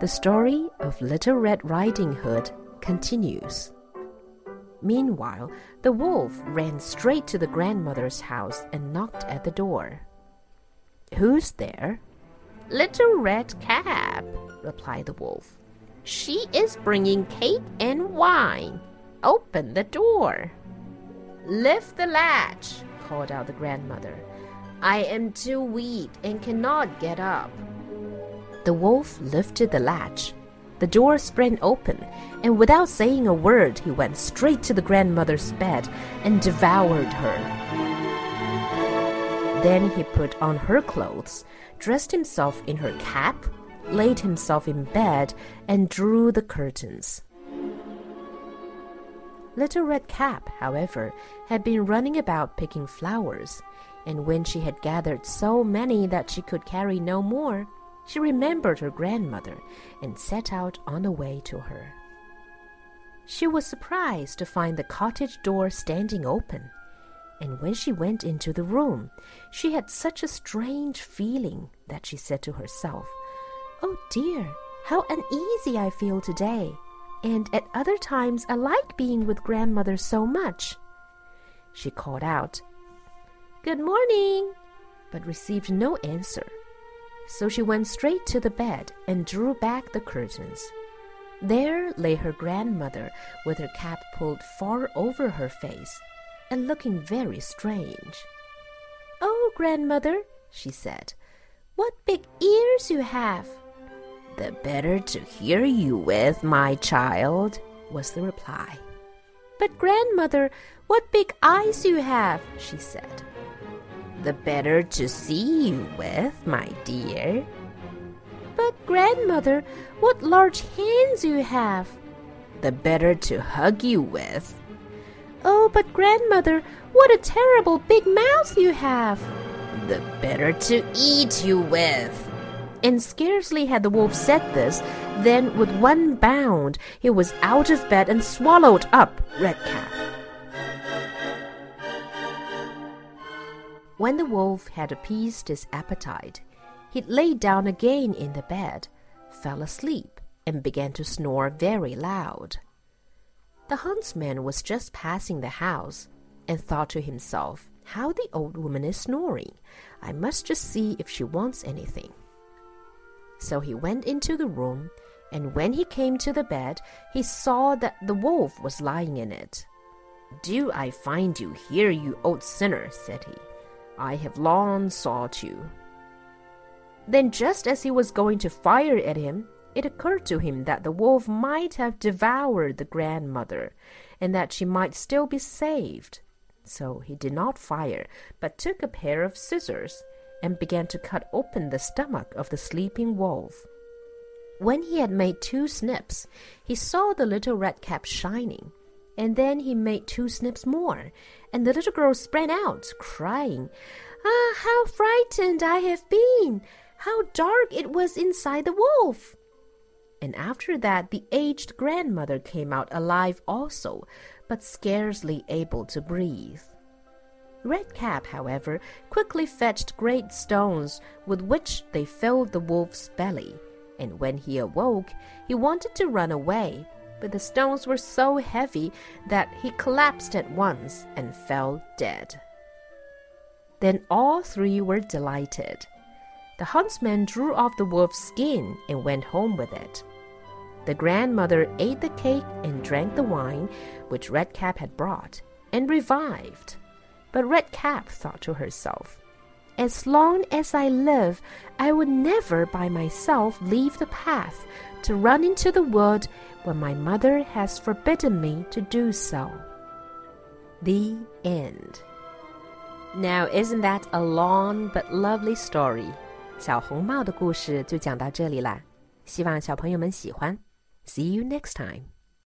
The story of Little Red Riding Hood continues. Meanwhile, the wolf ran straight to the grandmother's house and knocked at the door. Who's there? Little Red Cap, replied the wolf. She is bringing cake and wine. Open the door. Lift the latch, called out the grandmother. I am too weak and cannot get up. The wolf lifted the latch. The door sprang open, and without saying a word, he went straight to the grandmother's bed and devoured her. Then he put on her clothes, dressed himself in her cap, laid himself in bed, and drew the curtains. Little Red Cap, however, had been running about picking flowers, and when she had gathered so many that she could carry no more, she remembered her grandmother and set out on the way to her. She was surprised to find the cottage door standing open, and when she went into the room, she had such a strange feeling that she said to herself, Oh dear, how uneasy I feel today! and at other times I like being with grandmother so much. She called out, Good morning, but received no answer. So she went straight to the bed and drew back the curtains. There lay her grandmother with her cap pulled far over her face and looking very strange. Oh, grandmother, she said, what big ears you have! The better to hear you with, my child, was the reply. But, grandmother, what big eyes you have, she said. The better to see you with, my dear. But, grandmother, what large hands you have. The better to hug you with. Oh, but, grandmother, what a terrible big mouth you have. The better to eat you with. And scarcely had the wolf said this, than with one bound he was out of bed and swallowed up Redcap. When the wolf had appeased his appetite, he lay down again in the bed, fell asleep, and began to snore very loud. The huntsman was just passing the house and thought to himself, How the old woman is snoring! I must just see if she wants anything. So he went into the room, and when he came to the bed, he saw that the wolf was lying in it. Do I find you here, you old sinner? said he. I have long sought you. Then, just as he was going to fire at him, it occurred to him that the wolf might have devoured the grandmother, and that she might still be saved. So he did not fire, but took a pair of scissors and began to cut open the stomach of the sleeping wolf. When he had made two snips, he saw the little red cap shining, and then he made two snips more, and the little girl sprang out, crying, Ah, how frightened I have been! How dark it was inside the wolf! And after that, the aged grandmother came out alive also, but scarcely able to breathe. Redcap, however, quickly fetched great stones with which they filled the wolf's belly, and when he awoke, he wanted to run away, but the stones were so heavy that he collapsed at once and fell dead. Then all three were delighted. The huntsman drew off the wolf's skin and went home with it. The grandmother ate the cake and drank the wine which Redcap had brought, and revived. But Red Cap thought to herself, As long as I live, I will never by myself leave the path to run into the wood when my mother has forbidden me to do so. The end. Now, isn't that a long but lovely story? 小红帽的故事就讲到这里啦，希望小朋友们喜欢。See you next time.